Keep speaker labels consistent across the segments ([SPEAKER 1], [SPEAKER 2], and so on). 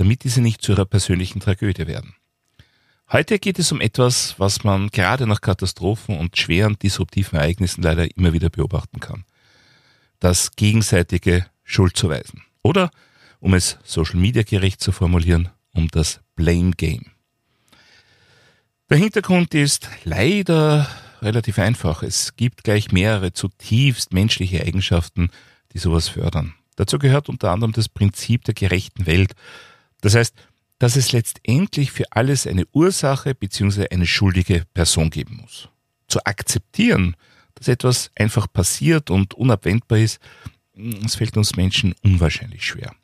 [SPEAKER 1] damit diese nicht zu ihrer persönlichen Tragödie werden. Heute geht es um etwas, was man gerade nach Katastrophen und schweren disruptiven Ereignissen leider immer wieder beobachten kann. Das gegenseitige Schuldzuweisen. Oder, um es Social Media gerecht zu formulieren, um das Blame Game. Der Hintergrund ist leider relativ einfach. Es gibt gleich mehrere zutiefst menschliche Eigenschaften, die sowas fördern. Dazu gehört unter anderem das Prinzip der gerechten Welt. Das heißt, dass es letztendlich für alles eine Ursache bzw. eine schuldige Person geben muss. Zu akzeptieren, dass etwas einfach passiert und unabwendbar ist, das fällt uns Menschen unwahrscheinlich schwer.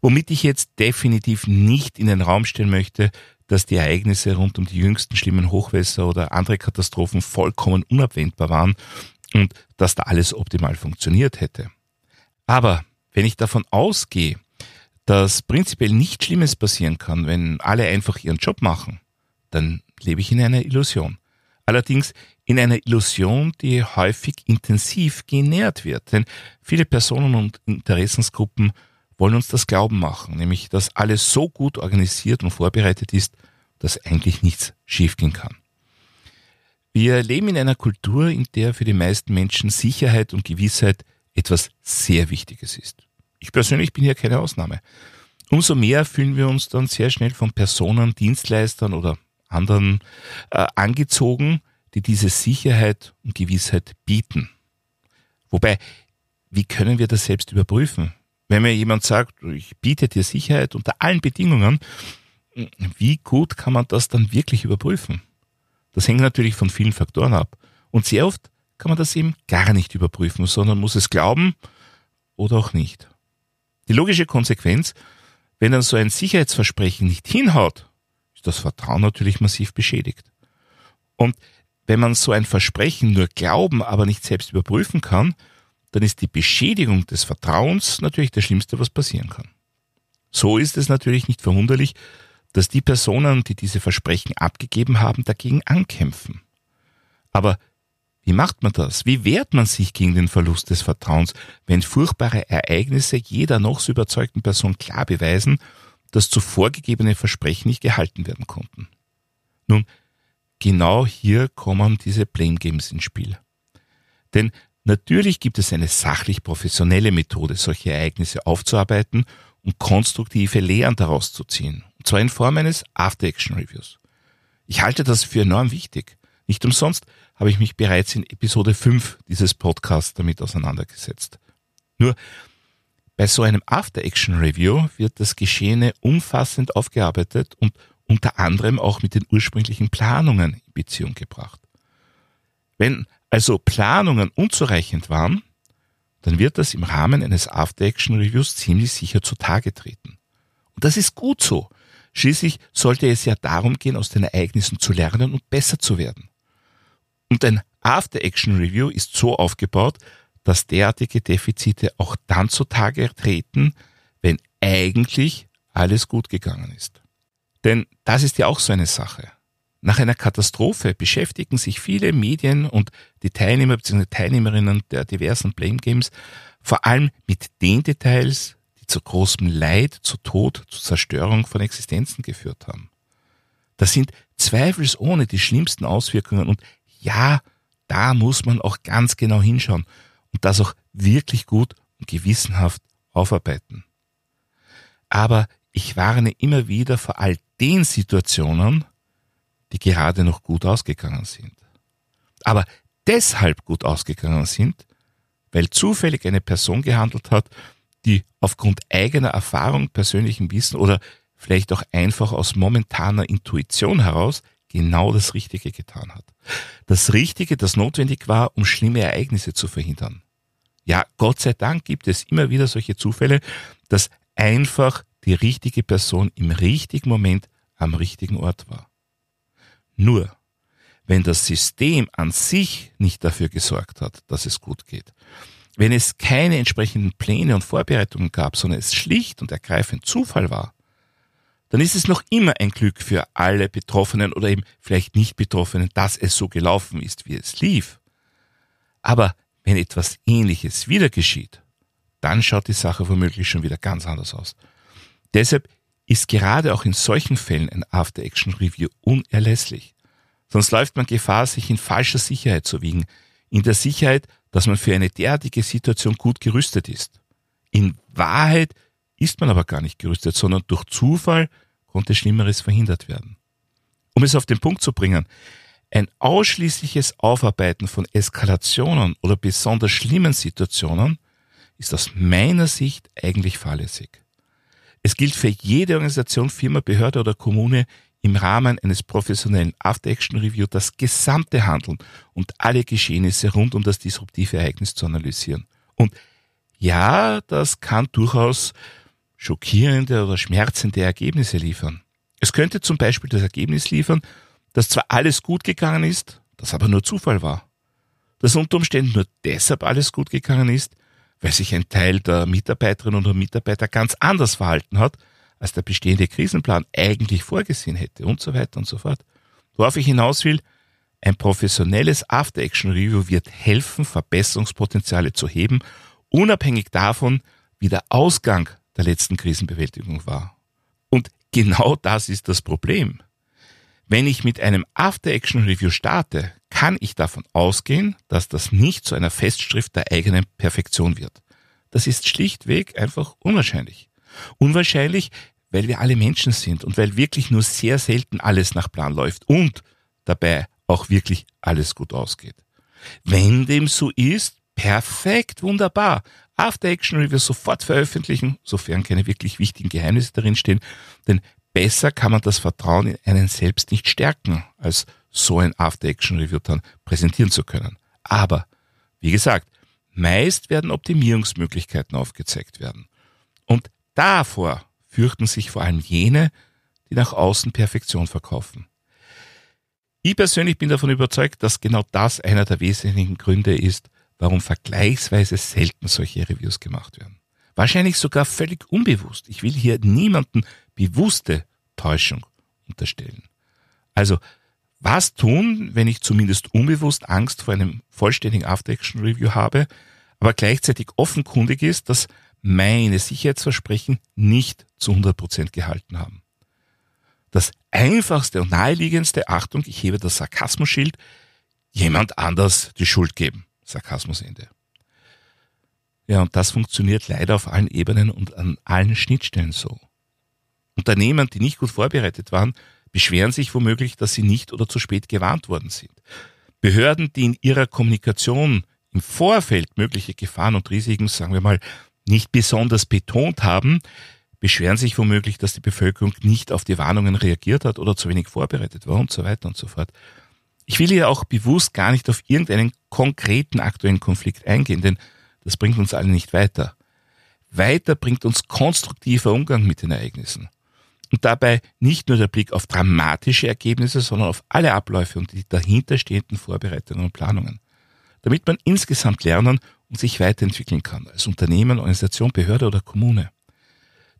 [SPEAKER 1] Womit ich jetzt definitiv nicht in den Raum stellen möchte, dass die Ereignisse rund um die jüngsten schlimmen Hochwässer oder andere Katastrophen vollkommen unabwendbar waren und dass da alles optimal funktioniert hätte. Aber wenn ich davon ausgehe, dass prinzipiell nichts Schlimmes passieren kann, wenn alle einfach ihren Job machen, dann lebe ich in einer Illusion. Allerdings in einer Illusion, die häufig intensiv genährt wird. Denn viele Personen und Interessensgruppen wollen uns das Glauben machen, nämlich dass alles so gut organisiert und vorbereitet ist, dass eigentlich nichts schiefgehen kann. Wir leben in einer Kultur, in der für die meisten Menschen Sicherheit und Gewissheit etwas sehr Wichtiges ist. Ich persönlich bin hier keine Ausnahme. Umso mehr fühlen wir uns dann sehr schnell von Personen, Dienstleistern oder anderen äh, angezogen, die diese Sicherheit und Gewissheit bieten. Wobei, wie können wir das selbst überprüfen? Wenn mir jemand sagt, ich biete dir Sicherheit unter allen Bedingungen, wie gut kann man das dann wirklich überprüfen? Das hängt natürlich von vielen Faktoren ab. Und sehr oft kann man das eben gar nicht überprüfen, sondern muss es glauben oder auch nicht. Die logische Konsequenz, wenn dann so ein Sicherheitsversprechen nicht hinhaut, ist das Vertrauen natürlich massiv beschädigt. Und wenn man so ein Versprechen nur glauben, aber nicht selbst überprüfen kann, dann ist die Beschädigung des Vertrauens natürlich das Schlimmste, was passieren kann. So ist es natürlich nicht verwunderlich, dass die Personen, die diese Versprechen abgegeben haben, dagegen ankämpfen. Aber wie macht man das? Wie wehrt man sich gegen den Verlust des Vertrauens, wenn furchtbare Ereignisse jeder noch so überzeugten Person klar beweisen, dass zuvor gegebene Versprechen nicht gehalten werden konnten? Nun, genau hier kommen diese Blame Games ins Spiel. Denn natürlich gibt es eine sachlich professionelle Methode, solche Ereignisse aufzuarbeiten und konstruktive Lehren daraus zu ziehen. Und zwar in Form eines After-Action-Reviews. Ich halte das für enorm wichtig. Nicht umsonst habe ich mich bereits in Episode 5 dieses Podcasts damit auseinandergesetzt. Nur bei so einem After-Action-Review wird das Geschehene umfassend aufgearbeitet und unter anderem auch mit den ursprünglichen Planungen in Beziehung gebracht. Wenn also Planungen unzureichend waren, dann wird das im Rahmen eines After-Action-Reviews ziemlich sicher zutage treten. Und das ist gut so. Schließlich sollte es ja darum gehen, aus den Ereignissen zu lernen und besser zu werden. Und ein After-Action-Review ist so aufgebaut, dass derartige Defizite auch dann zutage treten, wenn eigentlich alles gut gegangen ist. Denn das ist ja auch so eine Sache. Nach einer Katastrophe beschäftigen sich viele Medien und die Teilnehmer bzw. Teilnehmerinnen der diversen Blame Games vor allem mit den Details, die zu großem Leid, zu Tod, zu Zerstörung von Existenzen geführt haben. Das sind zweifelsohne die schlimmsten Auswirkungen und ja, da muss man auch ganz genau hinschauen und das auch wirklich gut und gewissenhaft aufarbeiten. Aber ich warne immer wieder vor all den Situationen, die gerade noch gut ausgegangen sind. Aber deshalb gut ausgegangen sind, weil zufällig eine Person gehandelt hat, die aufgrund eigener Erfahrung, persönlichem Wissen oder vielleicht auch einfach aus momentaner Intuition heraus genau das Richtige getan hat. Das Richtige, das notwendig war, um schlimme Ereignisse zu verhindern. Ja, Gott sei Dank gibt es immer wieder solche Zufälle, dass einfach die richtige Person im richtigen Moment am richtigen Ort war. Nur, wenn das System an sich nicht dafür gesorgt hat, dass es gut geht, wenn es keine entsprechenden Pläne und Vorbereitungen gab, sondern es schlicht und ergreifend Zufall war, dann ist es noch immer ein Glück für alle Betroffenen oder eben vielleicht nicht Betroffenen, dass es so gelaufen ist, wie es lief. Aber wenn etwas Ähnliches wieder geschieht, dann schaut die Sache womöglich schon wieder ganz anders aus. Deshalb ist gerade auch in solchen Fällen ein After-Action-Review unerlässlich. Sonst läuft man Gefahr, sich in falscher Sicherheit zu wiegen. In der Sicherheit, dass man für eine derartige Situation gut gerüstet ist. In Wahrheit ist man aber gar nicht gerüstet, sondern durch Zufall konnte Schlimmeres verhindert werden. Um es auf den Punkt zu bringen, ein ausschließliches Aufarbeiten von Eskalationen oder besonders schlimmen Situationen ist aus meiner Sicht eigentlich fahrlässig. Es gilt für jede Organisation, Firma, Behörde oder Kommune im Rahmen eines professionellen After-Action-Review das gesamte Handeln und alle Geschehnisse rund um das disruptive Ereignis zu analysieren. Und ja, das kann durchaus schockierende oder schmerzende Ergebnisse liefern. Es könnte zum Beispiel das Ergebnis liefern, dass zwar alles gut gegangen ist, das aber nur Zufall war. Dass unter Umständen nur deshalb alles gut gegangen ist, weil sich ein Teil der Mitarbeiterinnen oder Mitarbeiter ganz anders verhalten hat, als der bestehende Krisenplan eigentlich vorgesehen hätte und so weiter und so fort. Worauf ich hinaus will, ein professionelles After-Action-Review wird helfen, Verbesserungspotenziale zu heben, unabhängig davon, wie der Ausgang der letzten Krisenbewältigung war. Und genau das ist das Problem. Wenn ich mit einem After-Action-Review starte, kann ich davon ausgehen, dass das nicht zu einer Festschrift der eigenen Perfektion wird. Das ist schlichtweg einfach unwahrscheinlich. Unwahrscheinlich, weil wir alle Menschen sind und weil wirklich nur sehr selten alles nach Plan läuft und dabei auch wirklich alles gut ausgeht. Wenn dem so ist, perfekt, wunderbar. After Action Review sofort veröffentlichen, sofern keine wirklich wichtigen Geheimnisse darin stehen, denn besser kann man das Vertrauen in einen selbst nicht stärken, als so ein After Action Review dann präsentieren zu können. Aber, wie gesagt, meist werden Optimierungsmöglichkeiten aufgezeigt werden. Und davor fürchten sich vor allem jene, die nach außen Perfektion verkaufen. Ich persönlich bin davon überzeugt, dass genau das einer der wesentlichen Gründe ist, warum vergleichsweise selten solche Reviews gemacht werden. Wahrscheinlich sogar völlig unbewusst. Ich will hier niemanden bewusste Täuschung unterstellen. Also, was tun, wenn ich zumindest unbewusst Angst vor einem vollständigen After-Action-Review habe, aber gleichzeitig offenkundig ist, dass meine Sicherheitsversprechen nicht zu 100 Prozent gehalten haben. Das einfachste und naheliegendste, Achtung, ich hebe das Sarkasmusschild, jemand anders die Schuld geben. Sarkasmusende. Ja, und das funktioniert leider auf allen Ebenen und an allen Schnittstellen so. Unternehmen, die nicht gut vorbereitet waren, beschweren sich womöglich, dass sie nicht oder zu spät gewarnt worden sind. Behörden, die in ihrer Kommunikation im Vorfeld mögliche Gefahren und Risiken, sagen wir mal, nicht besonders betont haben, beschweren sich womöglich, dass die Bevölkerung nicht auf die Warnungen reagiert hat oder zu wenig vorbereitet war und so weiter und so fort. Ich will hier auch bewusst gar nicht auf irgendeinen konkreten aktuellen Konflikt eingehen, denn das bringt uns alle nicht weiter. Weiter bringt uns konstruktiver Umgang mit den Ereignissen. Und dabei nicht nur der Blick auf dramatische Ergebnisse, sondern auf alle Abläufe und die dahinterstehenden Vorbereitungen und Planungen. Damit man insgesamt lernen und sich weiterentwickeln kann, als Unternehmen, Organisation, Behörde oder Kommune.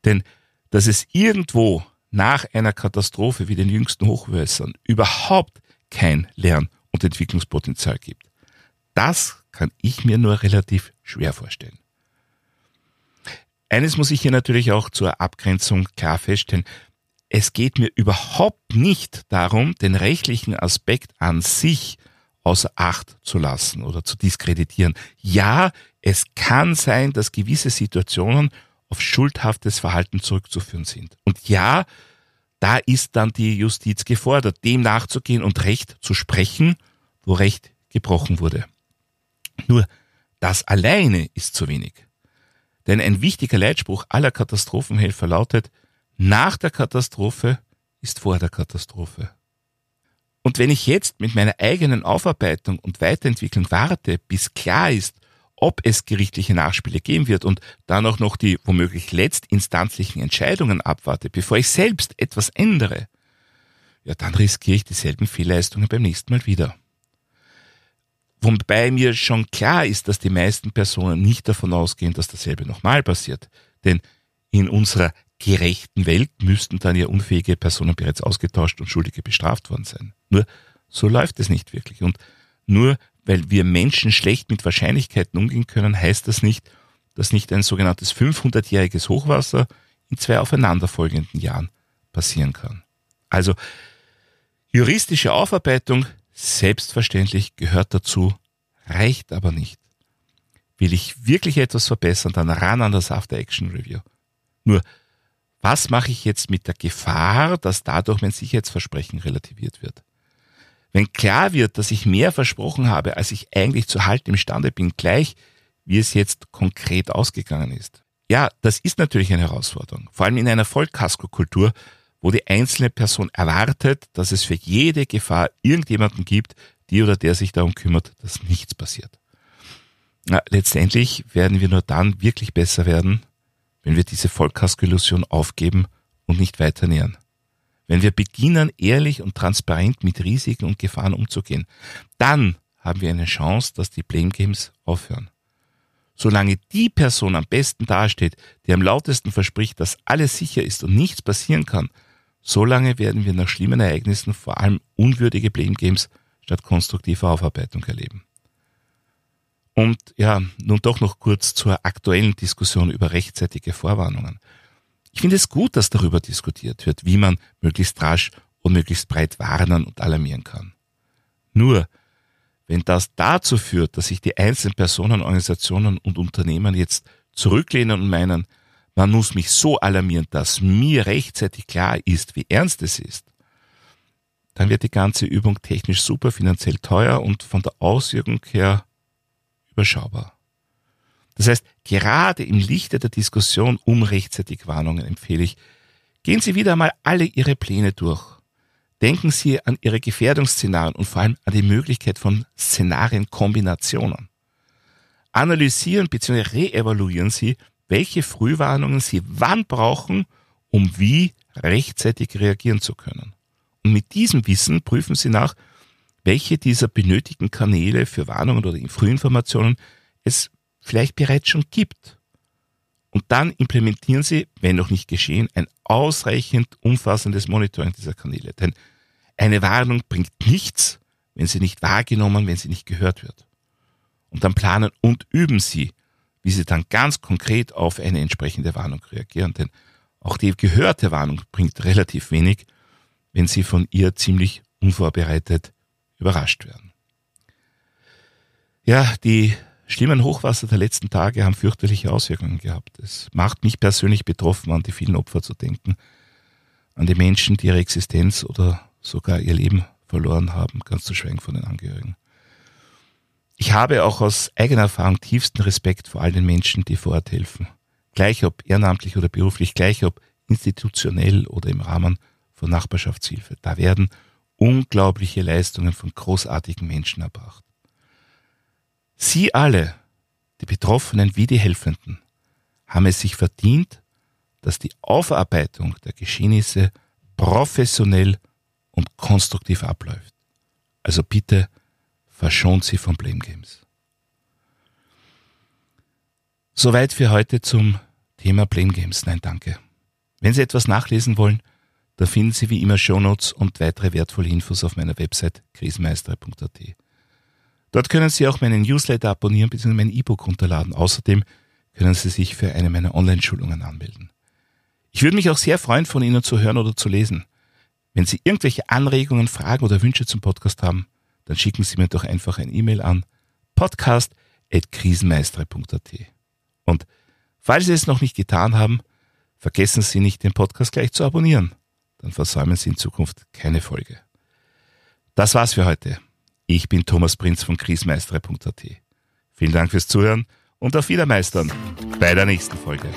[SPEAKER 1] Denn dass es irgendwo nach einer Katastrophe wie den jüngsten Hochwässern überhaupt kein Lern- und Entwicklungspotenzial gibt, das kann ich mir nur relativ schwer vorstellen. Eines muss ich hier natürlich auch zur Abgrenzung klar feststellen. Es geht mir überhaupt nicht darum, den rechtlichen Aspekt an sich außer Acht zu lassen oder zu diskreditieren. Ja, es kann sein, dass gewisse Situationen auf schuldhaftes Verhalten zurückzuführen sind. Und ja, da ist dann die Justiz gefordert, dem nachzugehen und Recht zu sprechen, wo Recht gebrochen wurde. Nur das alleine ist zu wenig. Denn ein wichtiger Leitspruch aller Katastrophenhelfer lautet, nach der Katastrophe ist vor der Katastrophe. Und wenn ich jetzt mit meiner eigenen Aufarbeitung und Weiterentwicklung warte, bis klar ist, ob es gerichtliche Nachspiele geben wird und dann auch noch die womöglich letztinstanzlichen Entscheidungen abwarte, bevor ich selbst etwas ändere, ja, dann riskiere ich dieselben Fehlleistungen beim nächsten Mal wieder. Wobei mir schon klar ist, dass die meisten Personen nicht davon ausgehen, dass dasselbe nochmal passiert. Denn in unserer gerechten Welt müssten dann ja unfähige Personen bereits ausgetauscht und Schuldige bestraft worden sein. Nur so läuft es nicht wirklich. Und nur weil wir Menschen schlecht mit Wahrscheinlichkeiten umgehen können, heißt das nicht, dass nicht ein sogenanntes 500-jähriges Hochwasser in zwei aufeinanderfolgenden Jahren passieren kann. Also juristische Aufarbeitung selbstverständlich gehört dazu, reicht aber nicht. Will ich wirklich etwas verbessern, dann ran an das After Action Review. Nur, was mache ich jetzt mit der Gefahr, dass dadurch mein Sicherheitsversprechen relativiert wird? Wenn klar wird, dass ich mehr versprochen habe, als ich eigentlich zu halten imstande bin, gleich wie es jetzt konkret ausgegangen ist. Ja, das ist natürlich eine Herausforderung, vor allem in einer Vollkaskokultur, wo die einzelne Person erwartet, dass es für jede Gefahr irgendjemanden gibt, die oder der sich darum kümmert, dass nichts passiert. Na, letztendlich werden wir nur dann wirklich besser werden, wenn wir diese Vollkasko-Illusion aufgeben und nicht weiter nähern. Wenn wir beginnen, ehrlich und transparent mit Risiken und Gefahren umzugehen, dann haben wir eine Chance, dass die Blame Games aufhören. Solange die Person am besten dasteht, die am lautesten verspricht, dass alles sicher ist und nichts passieren kann, solange werden wir nach schlimmen Ereignissen vor allem unwürdige Blame Games statt konstruktiver Aufarbeitung erleben. Und ja, nun doch noch kurz zur aktuellen Diskussion über rechtzeitige Vorwarnungen. Ich finde es gut, dass darüber diskutiert wird, wie man möglichst rasch und möglichst breit warnen und alarmieren kann. Nur, wenn das dazu führt, dass sich die einzelnen Personen, Organisationen und Unternehmen jetzt zurücklehnen und meinen, man muss mich so alarmieren, dass mir rechtzeitig klar ist, wie ernst es ist, dann wird die ganze Übung technisch super finanziell teuer und von der Auswirkung her überschaubar. Das heißt, gerade im Lichte der Diskussion um rechtzeitig Warnungen empfehle ich, gehen Sie wieder einmal alle Ihre Pläne durch. Denken Sie an Ihre Gefährdungsszenarien und vor allem an die Möglichkeit von Szenarienkombinationen. Analysieren bzw. reevaluieren Sie, welche Frühwarnungen Sie wann brauchen, um wie rechtzeitig reagieren zu können. Und mit diesem Wissen prüfen Sie nach, welche dieser benötigten Kanäle für Warnungen oder Frühinformationen es vielleicht bereits schon gibt. Und dann implementieren Sie, wenn noch nicht geschehen, ein ausreichend umfassendes Monitoring dieser Kanäle. Denn eine Warnung bringt nichts, wenn sie nicht wahrgenommen, wenn sie nicht gehört wird. Und dann planen und üben Sie, wie Sie dann ganz konkret auf eine entsprechende Warnung reagieren. Denn auch die gehörte Warnung bringt relativ wenig, wenn Sie von ihr ziemlich unvorbereitet überrascht werden. Ja, die schlimmen Hochwasser der letzten Tage haben fürchterliche Auswirkungen gehabt. Es macht mich persönlich betroffen, an die vielen Opfer zu denken, an die Menschen, die ihre Existenz oder sogar ihr Leben verloren haben, ganz zu schweigen von den Angehörigen. Ich habe auch aus eigener Erfahrung tiefsten Respekt vor all den Menschen, die vor Ort helfen. Gleich ob ehrenamtlich oder beruflich, gleich ob institutionell oder im Rahmen von Nachbarschaftshilfe. Da werden unglaubliche Leistungen von großartigen Menschen erbracht. Sie alle, die Betroffenen wie die Helfenden, haben es sich verdient, dass die Aufarbeitung der Geschehnisse professionell und konstruktiv abläuft. Also bitte verschont sie von Blame Games. Soweit für heute zum Thema Blame Games. Nein, danke. Wenn Sie etwas nachlesen wollen, da finden Sie wie immer Shownotes und weitere wertvolle Infos auf meiner Website krisenmeister.at. Dort können Sie auch meinen Newsletter abonnieren bzw. mein E-Book runterladen. Außerdem können Sie sich für eine meiner Online-Schulungen anmelden. Ich würde mich auch sehr freuen, von Ihnen zu hören oder zu lesen. Wenn Sie irgendwelche Anregungen, Fragen oder Wünsche zum Podcast haben, dann schicken Sie mir doch einfach ein E-Mail an podcast.krisenmeistere.at. Und falls Sie es noch nicht getan haben, vergessen Sie nicht, den Podcast gleich zu abonnieren. Dann versäumen Sie in Zukunft keine Folge. Das war's für heute. Ich bin Thomas Prinz von krisenmeistere.at. Vielen Dank fürs Zuhören und auf Wiedermeistern bei der nächsten Folge.